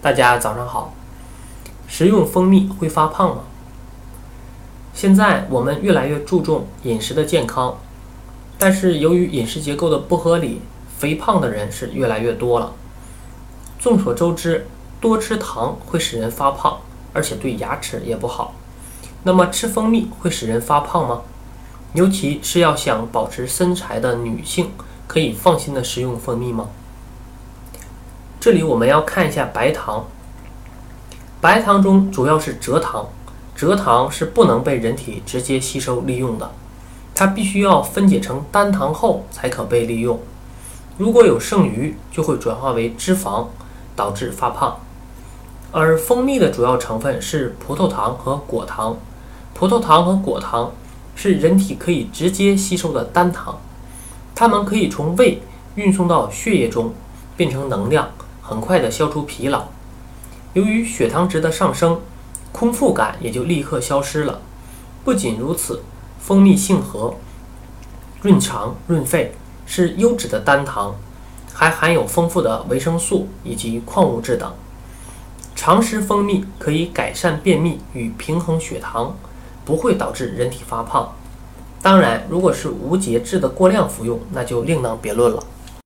大家早上好。食用蜂蜜会发胖吗？现在我们越来越注重饮食的健康，但是由于饮食结构的不合理，肥胖的人是越来越多了。众所周知，多吃糖会使人发胖，而且对牙齿也不好。那么吃蜂蜜会使人发胖吗？尤其是要想保持身材的女性，可以放心的食用蜂蜜吗？这里我们要看一下白糖。白糖中主要是蔗糖，蔗糖是不能被人体直接吸收利用的，它必须要分解成单糖后才可被利用。如果有剩余，就会转化为脂肪，导致发胖。而蜂蜜的主要成分是葡萄糖和果糖，葡萄糖和果糖是人体可以直接吸收的单糖，它们可以从胃运送到血液中，变成能量。很快的消除疲劳，由于血糖值的上升，空腹感也就立刻消失了。不仅如此，蜂蜜性和，润肠润肺，是优质的单糖，还含有丰富的维生素以及矿物质等。常食蜂蜜可以改善便秘与平衡血糖，不会导致人体发胖。当然，如果是无节制的过量服用，那就另当别论了。